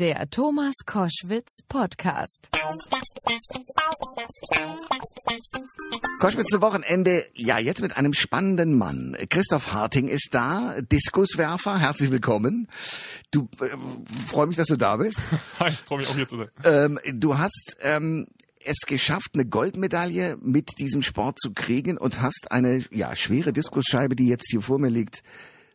Der Thomas Koschwitz Podcast. Koschwitz zum Wochenende, ja, jetzt mit einem spannenden Mann. Christoph Harting ist da, Diskuswerfer, herzlich willkommen. Du, äh, freue mich, dass du da bist. Hi, freue mich auch hier zu sein. Ähm, du hast ähm, es geschafft, eine Goldmedaille mit diesem Sport zu kriegen und hast eine ja, schwere Diskusscheibe, die jetzt hier vor mir liegt,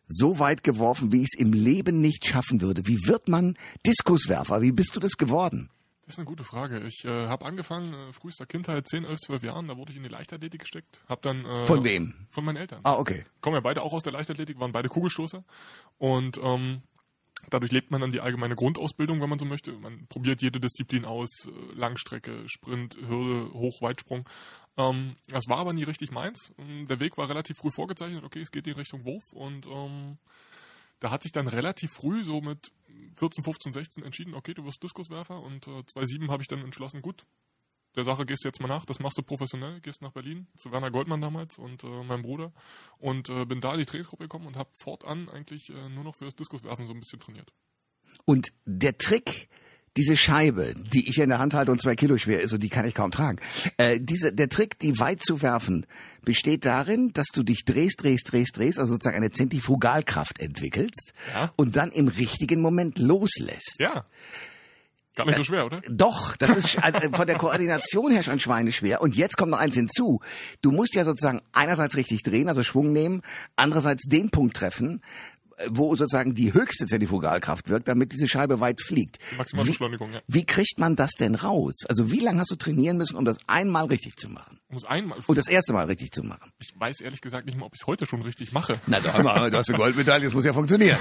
so weit geworfen, wie ich es im Leben nicht schaffen würde. Wie wird man Diskuswerfer? Wie bist du das geworden? Das ist eine gute Frage. Ich äh, habe angefangen, äh, frühester Kindheit, 10, 11, 12 Jahren, da wurde ich in die Leichtathletik gesteckt. Hab dann, äh, Von wem? Von meinen Eltern. Ah, okay. Kommen ja beide auch aus der Leichtathletik, waren beide Kugelstoßer. Und ähm, dadurch lebt man dann die allgemeine Grundausbildung, wenn man so möchte. Man probiert jede Disziplin aus, äh, Langstrecke, Sprint, Hürde, Hoch, Weitsprung. Ähm, das war aber nie richtig meins. Ähm, Der Weg war relativ früh vorgezeichnet, okay, es geht in Richtung Wurf und ähm, da hat sich dann relativ früh, so mit 14, 15, 16 entschieden, okay, du wirst Diskuswerfer und äh, 2007 habe ich dann entschlossen, gut, der Sache gehst du jetzt mal nach, das machst du professionell, gehst nach Berlin zu Werner Goldmann damals und äh, meinem Bruder und äh, bin da in die Trainingsgruppe gekommen und habe fortan eigentlich äh, nur noch für das Diskuswerfen so ein bisschen trainiert. Und der Trick, diese Scheibe, die ich in der Hand halte und zwei Kilo schwer ist und die kann ich kaum tragen. Äh, diese, der Trick, die weit zu werfen, besteht darin, dass du dich drehst, drehst, drehst, drehst, also sozusagen eine Zentrifugalkraft entwickelst Ja. und dann im richtigen Moment loslässt. Ja. Gar nicht so schwer, oder? Doch, das ist äh, von der Koordination her schon schweineschwer. Und jetzt kommt noch eins hinzu. Du musst ja sozusagen einerseits richtig drehen, also Schwung nehmen, andererseits den Punkt treffen, äh, wo sozusagen die höchste Zentrifugalkraft wirkt, damit diese Scheibe weit fliegt. Maximale Wie- Beschleunigung, ja. Wie kriegt man das denn raus? Also wie lange hast du trainieren müssen, um das einmal richtig zu machen? Muss einmal. Und das erste Mal richtig zu machen? Ich weiß ehrlich gesagt nicht mal, ob ich es heute schon richtig mache. Na doch, du hast eine Goldmedaille, das muss ja funktionieren.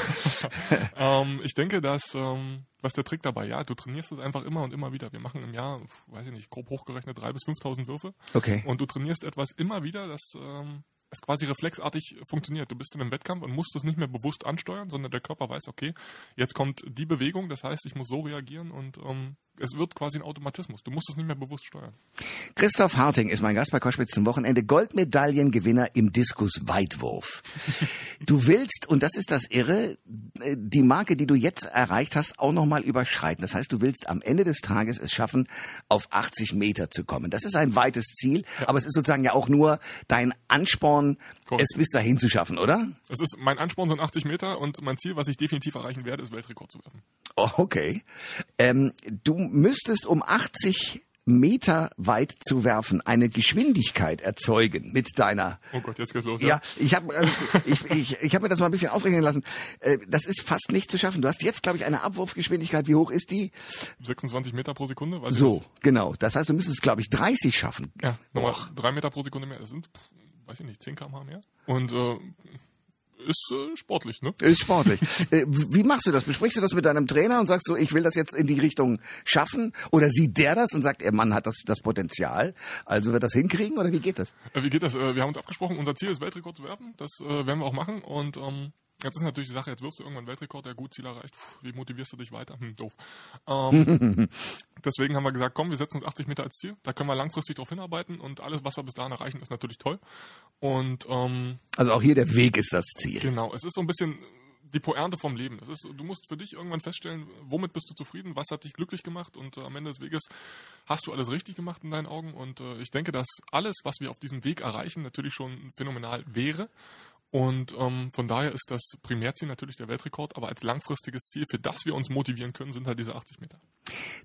ähm, ich denke, dass ähm, was ist der Trick dabei? Ja, du trainierst es einfach immer und immer wieder. Wir machen im Jahr, weiß ich nicht, grob hochgerechnet drei bis 5.000 Würfe. Okay. Und du trainierst etwas immer wieder, das ähm, es quasi reflexartig funktioniert. Du bist in einem Wettkampf und musst es nicht mehr bewusst ansteuern, sondern der Körper weiß, okay, jetzt kommt die Bewegung, das heißt, ich muss so reagieren und ähm, es wird quasi ein Automatismus. Du musst es nicht mehr bewusst steuern. Christoph Harting ist mein Gast bei Koschwitz zum Wochenende. Goldmedaillengewinner im Diskus-Weitwurf. Du willst, und das ist das Irre, die Marke, die du jetzt erreicht hast, auch nochmal überschreiten. Das heißt, du willst am Ende des Tages es schaffen, auf 80 Meter zu kommen. Das ist ein weites Ziel, aber es ist sozusagen ja auch nur dein Ansporn, Korrekt. es bis dahin zu schaffen, oder? Es ist mein Ansporn sind 80 Meter und mein Ziel, was ich definitiv erreichen werde, ist Weltrekord zu werfen. Oh, okay. Ähm, du müsstest um 80 Meter weit zu werfen eine Geschwindigkeit erzeugen mit deiner Oh Gott, jetzt geht's los. Ja, ich habe äh, ich, ich, ich hab mir das mal ein bisschen ausrechnen lassen. Äh, das ist fast nicht zu schaffen. Du hast jetzt, glaube ich, eine Abwurfgeschwindigkeit. Wie hoch ist die? 26 Meter pro Sekunde. So, genau. Das heißt, du müsstest, glaube ich, 30 schaffen. Ja, nochmal drei Meter pro Sekunde mehr. Das sind, weiß ich nicht, 10 km/h mehr. Und äh, ist äh, sportlich, ne? Ist sportlich. äh, wie machst du das? Besprichst du das mit deinem Trainer und sagst so, ich will das jetzt in die Richtung schaffen? Oder sieht der das und sagt, der Mann hat das, das Potenzial, also wird das hinkriegen? Oder wie geht das? Äh, Wie geht das? Äh, Wir haben uns abgesprochen, unser Ziel ist Weltrekord zu werfen. Das äh, werden wir auch machen. Und ähm, jetzt ist natürlich die Sache, jetzt wirfst du irgendwann Weltrekord, der gut Ziel erreicht. Puh, wie motivierst du dich weiter? Hm, doof. Ähm, deswegen haben wir gesagt, komm, wir setzen uns 80 Meter als Ziel. Da können wir langfristig drauf hinarbeiten und alles, was wir bis dahin erreichen, ist natürlich toll. Und ähm, Also auch hier der Weg ist das Ziel. Genau, es ist so ein bisschen die Pointe vom Leben. Es ist, du musst für dich irgendwann feststellen, womit bist du zufrieden, was hat dich glücklich gemacht und äh, am Ende des Weges hast du alles richtig gemacht in deinen Augen. Und äh, ich denke, dass alles, was wir auf diesem Weg erreichen, natürlich schon phänomenal wäre. Und ähm, von daher ist das Primärziel natürlich der Weltrekord, aber als langfristiges Ziel, für das wir uns motivieren können, sind halt diese 80 Meter.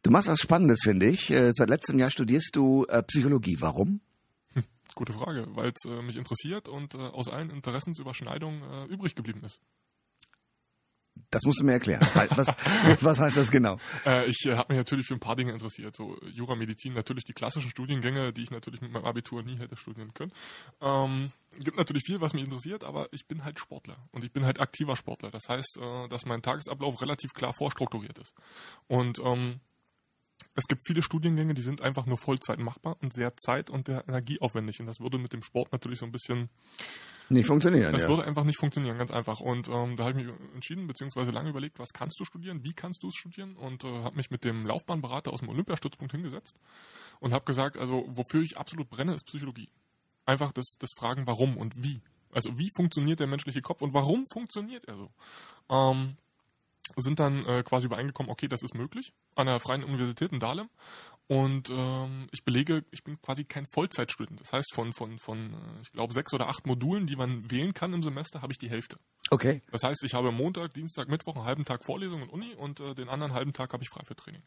Du machst was Spannendes, finde ich. Äh, Seit letztem Jahr studierst du äh, Psychologie. Warum? Gute Frage, weil es äh, mich interessiert und äh, aus allen Interessensüberschneidungen äh, übrig geblieben ist. Das musst du mir erklären. Was, was, heißt das genau? Äh, ich äh, habe mich natürlich für ein paar Dinge interessiert. So Jura, Medizin, natürlich die klassischen Studiengänge, die ich natürlich mit meinem Abitur nie hätte studieren können. Ähm, gibt natürlich viel, was mich interessiert, aber ich bin halt Sportler und ich bin halt aktiver Sportler. Das heißt, äh, dass mein Tagesablauf relativ klar vorstrukturiert ist. Und ähm, es gibt viele Studiengänge, die sind einfach nur Vollzeit machbar und sehr zeit- und sehr energieaufwendig. Und das würde mit dem Sport natürlich so ein bisschen Nicht funktionieren. das ja. würde einfach nicht funktionieren, ganz einfach. Und ähm, da habe ich mich entschieden, beziehungsweise lange überlegt, was kannst du studieren, wie kannst du es studieren und äh, habe mich mit dem Laufbahnberater aus dem Olympiastützpunkt hingesetzt und habe gesagt, also wofür ich absolut brenne, ist Psychologie. Einfach das, das Fragen, warum und wie. Also wie funktioniert der menschliche Kopf und warum funktioniert er so? Ähm, sind dann äh, quasi übereingekommen, okay, das ist möglich an der Freien Universität in Dahlem. Und ähm, ich belege, ich bin quasi kein Vollzeitstudent. Das heißt, von, von, von äh, ich glaube, sechs oder acht Modulen, die man wählen kann im Semester, habe ich die Hälfte. Okay. Das heißt, ich habe Montag, Dienstag, Mittwoch einen halben Tag Vorlesung und Uni und äh, den anderen halben Tag habe ich frei für Training.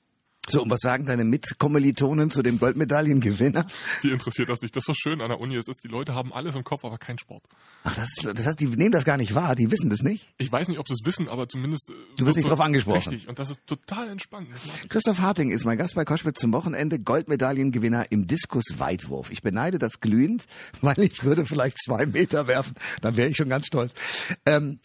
So, und was sagen deine Mitkommilitonen zu dem Goldmedaillengewinner? Sie interessiert das nicht. Das ist so schön an der Uni. Es ist, die Leute haben alles im Kopf, aber keinen Sport. Ach, das, ist, das heißt, die nehmen das gar nicht wahr, die wissen das nicht? Ich weiß nicht, ob sie es wissen, aber zumindest. äh, Du wirst nicht so- drauf angesprochen. Richtig. Und das ist total ich. Christoph Harting ist mein Gast bei Koschwitz zum Wochenende, Goldmedaillengewinner im Diskus-Weitwurf. Ich beneide das glühend, weil ich würde vielleicht zwei Meter werfen, dann wäre ich schon ganz stolz. Ähm,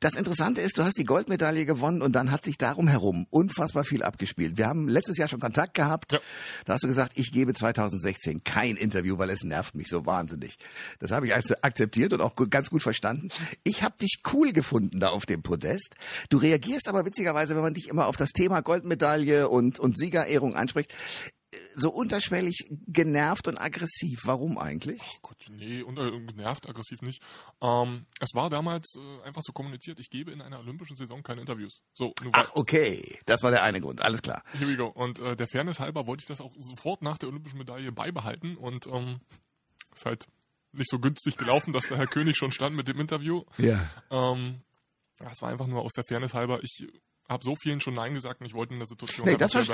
das Interessante ist, du hast die Goldmedaille gewonnen und dann hat sich darum herum unfassbar viel abgespielt. Wir haben letztes Jahr schon Kontakt gehabt. Ja. Da hast du gesagt, ich gebe 2016 kein Interview, weil es nervt mich so wahnsinnig. Das habe ich also akzeptiert und auch ganz gut verstanden. Ich habe dich cool gefunden da auf dem Podest. Du reagierst aber witzigerweise, wenn man dich immer auf das Thema Goldmedaille und, und Siegerehrung anspricht, so unterschwellig genervt und aggressiv. Warum eigentlich? Oh Gott, nee, und, äh, genervt, aggressiv nicht. Ähm, es war damals äh, einfach so kommuniziert, ich gebe in einer olympischen Saison keine Interviews. So, Ach, okay. Das war der eine Grund. Alles klar. Here we go. Und äh, der Fairness halber wollte ich das auch sofort nach der olympischen Medaille beibehalten und ähm, ist halt nicht so günstig gelaufen, dass der Herr König schon stand mit dem Interview. Ja. Ähm, ja, es war einfach nur aus der Fairness halber. Ich habe so vielen schon Nein gesagt und ich wollte in der Situation Nee, das, das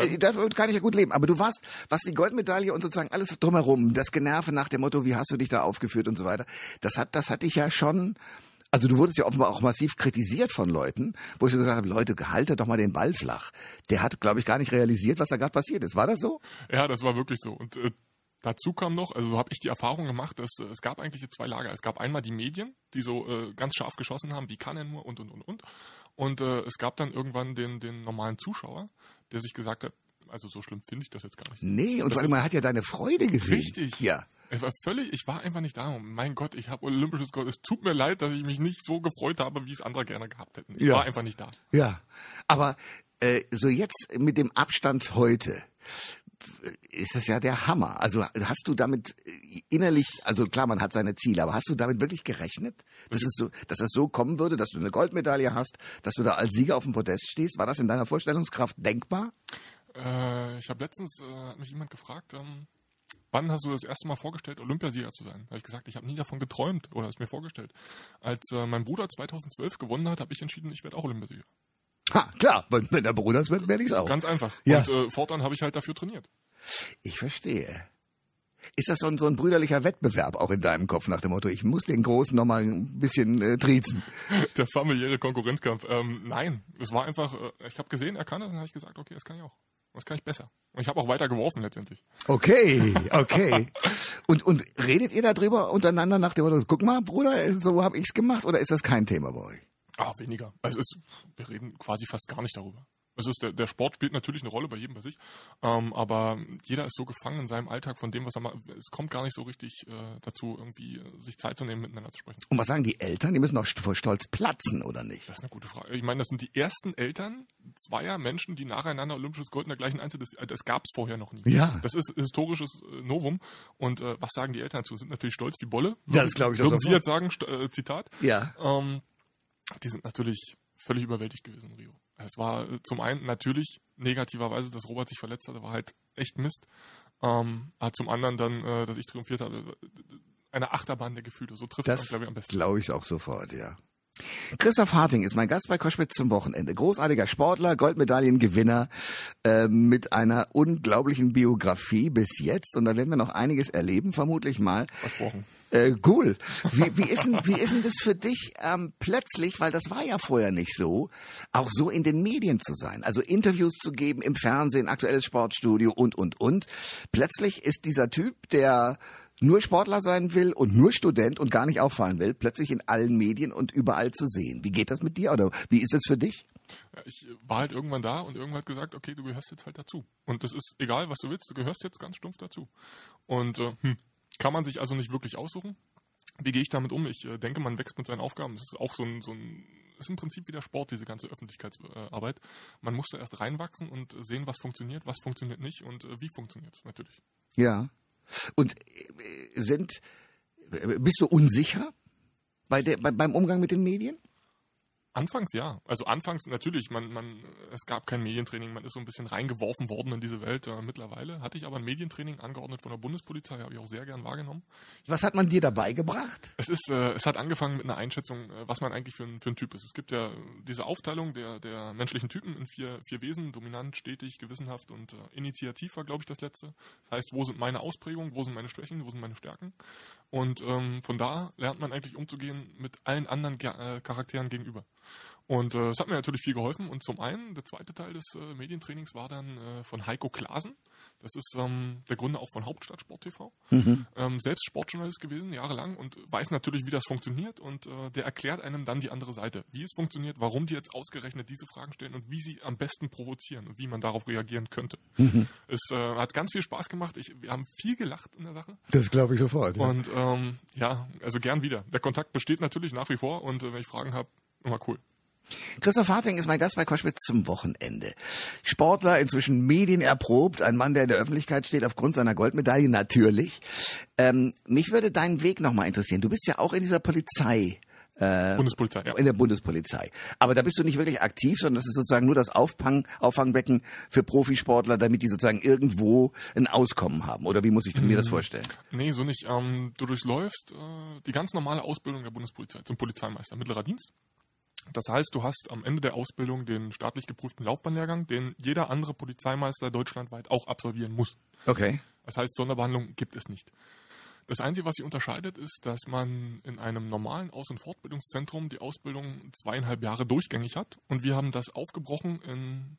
kann ich ja gut leben. Aber du warst, was die Goldmedaille und sozusagen alles drumherum, das Generve nach dem Motto, wie hast du dich da aufgeführt und so weiter, das hat, das hat dich ja schon, also du wurdest ja offenbar auch massiv kritisiert von Leuten, wo ich so gesagt habe, Leute, haltet doch mal den Ball flach. Der hat, glaube ich, gar nicht realisiert, was da gerade passiert ist. War das so? Ja, das war wirklich so. Und äh, dazu kam noch, also so habe ich die Erfahrung gemacht, dass äh, es gab eigentlich zwei Lager. Es gab einmal die Medien, die so äh, ganz scharf geschossen haben, wie kann er nur und und und und. Und äh, es gab dann irgendwann den, den normalen Zuschauer, der sich gesagt hat, also so schlimm finde ich das jetzt gar nicht. Nee, und vor allem, man hat ja deine Freude gesehen. Richtig. Ja. Ich war völlig, ich war einfach nicht da. Mein Gott, ich habe olympisches Gold. Es tut mir leid, dass ich mich nicht so gefreut habe, wie es andere gerne gehabt hätten. Ich Ja. war einfach nicht da. Ja. Aber äh, so jetzt mit dem Abstand heute ist das ja der Hammer. Also hast du damit äh, innerlich, also klar, man hat seine Ziele, aber hast du damit wirklich gerechnet, dass es so, dass das so kommen würde, dass du eine Goldmedaille hast, dass du da als Sieger auf dem Podest stehst? War das in deiner Vorstellungskraft denkbar? Äh, ich habe letztens äh, mich jemand gefragt, ähm, wann hast du das erste Mal vorgestellt, Olympiasieger zu sein? Da habe ich gesagt, ich habe nie davon geträumt oder es mir vorgestellt. Als äh, mein Bruder 2012 gewonnen hat, habe ich entschieden, ich werde auch Olympiasieger. Ha, klar, wenn, wenn der Bruder es wird, werde ich es auch. Ganz einfach. Ja. Und äh, fortan habe ich halt dafür trainiert. Ich verstehe. Ist das so ein, so ein brüderlicher Wettbewerb auch in deinem Kopf nach dem Motto, ich muss den Großen noch mal ein bisschen äh, triezen? Der familiäre Konkurrenzkampf. Ähm, nein, es war einfach, äh, ich habe gesehen, er kann das und habe ich gesagt, okay, das kann ich auch. Das kann ich besser. Und ich habe auch weiter geworfen letztendlich. Okay, okay. Und, und redet ihr darüber untereinander nach dem Motto, guck mal, Bruder, so habe ich's gemacht oder ist das kein Thema bei euch? Ah, weniger. Also es ist, wir reden quasi fast gar nicht darüber. Es ist der, der Sport spielt natürlich eine Rolle bei jedem bei sich, ähm, aber jeder ist so gefangen in seinem Alltag von dem, was er macht. Es kommt gar nicht so richtig äh, dazu, irgendwie sich Zeit zu nehmen, miteinander zu sprechen. Und was sagen die Eltern? Die müssen doch vor Stolz platzen, oder nicht? Das ist eine gute Frage. Ich meine, das sind die ersten Eltern zweier Menschen, die nacheinander olympisches Gold in der gleichen Einzel. Das, das gab es vorher noch nie. Ja. Das ist historisches äh, Novum. Und äh, was sagen die Eltern dazu? Sind natürlich stolz wie Bolle. Ja, das glaube ich Würden Sie jetzt sagen, äh, Zitat? Ja. Ähm, die sind natürlich völlig überwältigt gewesen in Rio. Es war äh, zum einen natürlich negativerweise, dass Robert sich verletzt hatte, war halt echt Mist. Ähm, aber zum anderen dann, äh, dass ich triumphiert habe, äh, eine Achterbahn der Gefühle. So trifft es, Das glaube ich, am besten. glaube ich auch sofort, ja. Christoph Harting ist mein Gast bei Koschwitz zum Wochenende. Großartiger Sportler, Goldmedaillengewinner äh, mit einer unglaublichen Biografie bis jetzt. Und da werden wir noch einiges erleben, vermutlich mal. Versprochen. Äh, cool. Wie, wie, ist denn, wie ist denn das für dich ähm, plötzlich, weil das war ja vorher nicht so, auch so in den Medien zu sein? Also Interviews zu geben im Fernsehen, aktuelles Sportstudio und, und, und. Plötzlich ist dieser Typ, der nur Sportler sein will und nur Student und gar nicht auffallen will, plötzlich in allen Medien und überall zu sehen. Wie geht das mit dir oder wie ist das für dich? Ich war halt irgendwann da und irgendwann hat gesagt, okay, du gehörst jetzt halt dazu. Und das ist egal, was du willst, du gehörst jetzt ganz stumpf dazu. Und äh, hm, kann man sich also nicht wirklich aussuchen. Wie gehe ich damit um? Ich äh, denke, man wächst mit seinen Aufgaben. Das ist auch so ein, so ein ist im Prinzip wie der Sport, diese ganze Öffentlichkeitsarbeit. Man muss da erst reinwachsen und sehen, was funktioniert, was funktioniert nicht und äh, wie funktioniert natürlich. Ja. Und äh, sind, äh, bist du unsicher bei der, bei, beim Umgang mit den Medien? Anfangs ja. Also anfangs natürlich, man, man, es gab kein Medientraining, man ist so ein bisschen reingeworfen worden in diese Welt. Äh, mittlerweile hatte ich aber ein Medientraining angeordnet von der Bundespolizei, habe ich auch sehr gern wahrgenommen. Was hat man dir dabei gebracht? Es ist, äh, es hat angefangen mit einer Einschätzung, äh, was man eigentlich für ein, für ein Typ ist. Es gibt ja diese Aufteilung der, der menschlichen Typen in vier, vier Wesen, dominant, stetig, gewissenhaft und äh, initiativ war, glaube ich, das letzte. Das heißt, wo sind meine Ausprägungen, wo sind meine Schwächen, wo sind meine Stärken? Und ähm, von da lernt man eigentlich umzugehen mit allen anderen Ge äh, Charakteren gegenüber. Und äh, es hat mir natürlich viel geholfen. Und zum einen, der zweite Teil des äh, Medientrainings war dann äh, von Heiko Klasen. Das ist ähm, der Gründer auch von Hauptstadt Sport TV. Mhm. Ähm, selbst Sportjournalist gewesen, jahrelang, und weiß natürlich, wie das funktioniert. Und äh, der erklärt einem dann die andere Seite, wie es funktioniert, warum die jetzt ausgerechnet diese Fragen stellen und wie sie am besten provozieren und wie man darauf reagieren könnte. Mhm. Es äh, hat ganz viel Spaß gemacht. Ich, wir haben viel gelacht in der Sache. Das glaube ich sofort. Ja. Und ähm, ja, also gern wieder. Der Kontakt besteht natürlich nach wie vor und wenn ich Fragen habe, immer cool. Christoph Harting ist mein Gast bei Koschwitz zum Wochenende. Sportler, inzwischen medienerprobt, ein Mann, der in der Öffentlichkeit steht aufgrund seiner Goldmedaille, natürlich. Ähm, mich würde dein Weg nochmal interessieren. Du bist ja auch in dieser Polizei äh, Bundespolizei, ja. In der Bundespolizei. Aber da bist du nicht wirklich aktiv, sondern das ist sozusagen nur das Auffang, Auffangbecken für Profisportler, damit die sozusagen irgendwo ein Auskommen haben. Oder wie muss ich mir das mhm. vorstellen? Nee, so nicht. Ähm, du durchläufst äh, die ganz normale Ausbildung der Bundespolizei zum Polizeimeister, mittlerer Dienst. Das heißt, du hast am Ende der Ausbildung den staatlich geprüften Laufbahnlehrgang, den jeder andere Polizeimeister deutschlandweit auch absolvieren muss. Okay. Das heißt, Sonderbehandlung gibt es nicht. Das Einzige, was sich unterscheidet, ist, dass man in einem normalen Aus- und Fortbildungszentrum die Ausbildung zweieinhalb Jahre durchgängig hat. Und wir haben das aufgebrochen in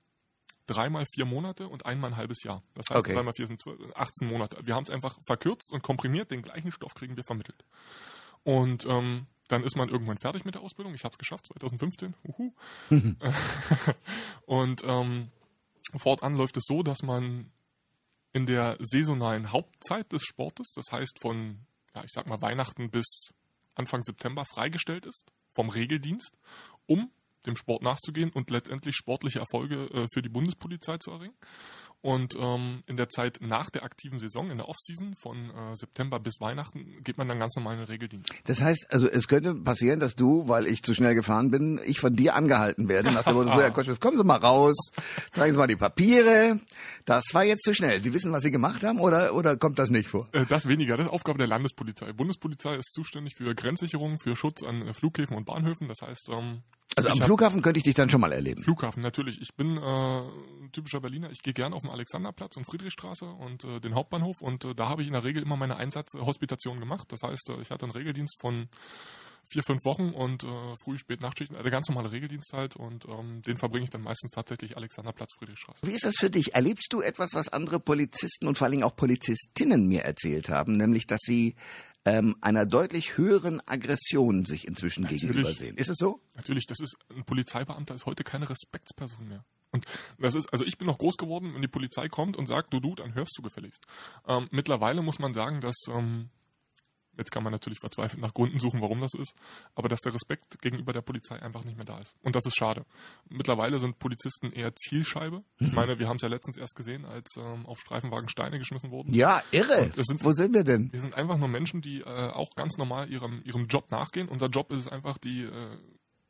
dreimal vier Monate und einmal ein halbes Jahr. Das heißt, okay. dreimal vier sind 18 Monate. Wir haben es einfach verkürzt und komprimiert. Den gleichen Stoff kriegen wir vermittelt. Und ähm, dann ist man irgendwann fertig mit der Ausbildung. Ich habe es geschafft, 2015. Uhu. und ähm, fortan läuft es so, dass man in der saisonalen Hauptzeit des Sportes, das heißt von, ja, ich sag mal Weihnachten bis Anfang September freigestellt ist vom Regeldienst, um dem Sport nachzugehen und letztendlich sportliche Erfolge äh, für die Bundespolizei zu erringen. Und ähm, in der Zeit nach der aktiven Saison, in der Offseason von äh, September bis Weihnachten, geht man dann ganz normal in den Regeldienst. Das heißt, also es könnte passieren, dass du, weil ich zu schnell gefahren bin, ich von dir angehalten werde. Nach dem Motto, so, Herr Koschwitz, kommen Sie mal raus, zeigen Sie mal die Papiere. Das war jetzt zu schnell. Sie wissen, was Sie gemacht haben oder, oder kommt das nicht vor? Äh, das weniger. Das ist Aufgabe der Landespolizei. Bundespolizei ist zuständig für Grenzsicherung, für Schutz an äh, Flughäfen und Bahnhöfen. Das heißt, ähm, also am Flughafen könnte ich dich dann schon mal erleben. Flughafen, natürlich. Ich bin äh, typischer Berliner. Ich gehe gern auf den Alexanderplatz und Friedrichstraße und äh, den Hauptbahnhof und äh, da habe ich in der Regel immer meine Einsatzhospitation gemacht. Das heißt, äh, ich hatte einen Regeldienst von vier, fünf Wochen und äh, früh, spät, Nachtschichten, äh, der ganz normale Regeldienst halt und ähm, den verbringe ich dann meistens tatsächlich Alexanderplatz, Friedrichstraße. Wie ist das für dich? Erlebst du etwas, was andere Polizisten und vor allen Dingen auch Polizistinnen mir erzählt haben, nämlich, dass sie ähm, einer deutlich höheren Aggression sich inzwischen Natürlich. gegenübersehen. Ist es so? Natürlich, das ist ein Polizeibeamter ist heute keine Respektsperson mehr. Und das ist, also ich bin noch groß geworden, wenn die Polizei kommt und sagt, du du, dann hörst du gefälligst. Ähm, mittlerweile muss man sagen, dass ähm, Jetzt kann man natürlich verzweifelt nach Gründen suchen, warum das ist, aber dass der Respekt gegenüber der Polizei einfach nicht mehr da ist. Und das ist schade. Mittlerweile sind Polizisten eher Zielscheibe. Ich mhm. meine, wir haben es ja letztens erst gesehen, als ähm, auf Streifenwagen Steine geschmissen wurden. Ja, irre. Sind, Wo sind wir denn? Wir sind einfach nur Menschen, die äh, auch ganz normal ihrem, ihrem Job nachgehen. Unser Job ist es einfach, die äh,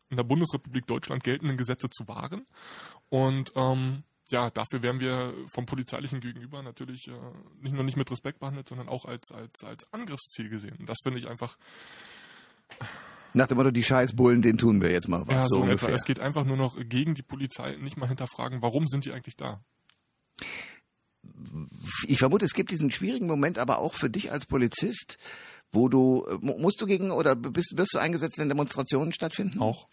in der Bundesrepublik Deutschland geltenden Gesetze zu wahren. Und ähm, ja, dafür werden wir vom polizeilichen Gegenüber natürlich äh, nicht nur nicht mit Respekt behandelt, sondern auch als, als, als Angriffsziel gesehen. Und das finde ich einfach. Nach dem Motto, die Scheißbullen, den tun wir jetzt mal was. Ja, so, so ungefähr. Etwa. Es geht einfach nur noch gegen die Polizei, nicht mal hinterfragen, warum sind die eigentlich da? Ich vermute, es gibt diesen schwierigen Moment aber auch für dich als Polizist, wo du musst du gegen oder bist wirst du eingesetzt, wenn Demonstrationen stattfinden? Auch.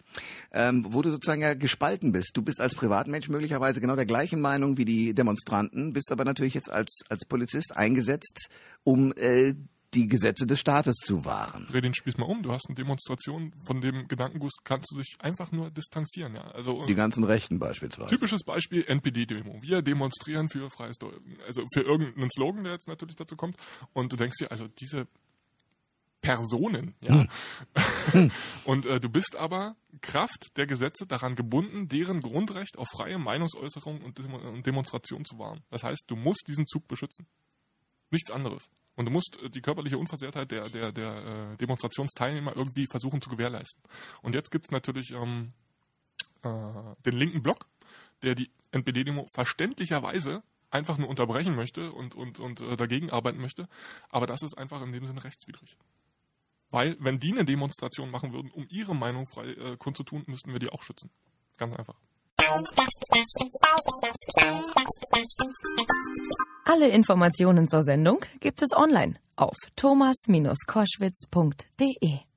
Ähm, wo du sozusagen ja gespalten bist. Du bist als Privatmensch möglicherweise genau der gleichen Meinung wie die Demonstranten, bist aber natürlich jetzt als als Polizist eingesetzt, um äh, die Gesetze des Staates zu wahren. Dreh den Spieß mal um. Du hast eine Demonstration, von dem Gedankenguss kannst du dich einfach nur distanzieren. Ja? Also, die ganzen Rechten beispielsweise. Typisches Beispiel NPD-Demo. Wir demonstrieren für freies Deutsch. Also für irgendeinen Slogan, der jetzt natürlich dazu kommt. Und du denkst dir, also diese Personen. Ja. Hm. Und äh, du bist aber Kraft der Gesetze daran gebunden, deren Grundrecht auf freie Meinungsäußerung und, und Demonstration zu wahren. Das heißt, du musst diesen Zug beschützen. Nichts anderes. Und du musst äh, die körperliche Unversehrtheit der, der, der äh, Demonstrationsteilnehmer irgendwie versuchen zu gewährleisten. Und jetzt gibt es natürlich ähm, äh, den linken Block, der die NPD-Demo verständlicherweise einfach nur unterbrechen möchte und, und, und äh, dagegen arbeiten möchte. Aber das ist einfach in dem Sinne rechtswidrig. Weil, wenn die eine Demonstration machen würden, um ihre Meinung frei äh, kundzutun, müssten wir die auch schützen. Ganz einfach. Alle Informationen zur Sendung gibt es online auf thomas-koschwitz.de.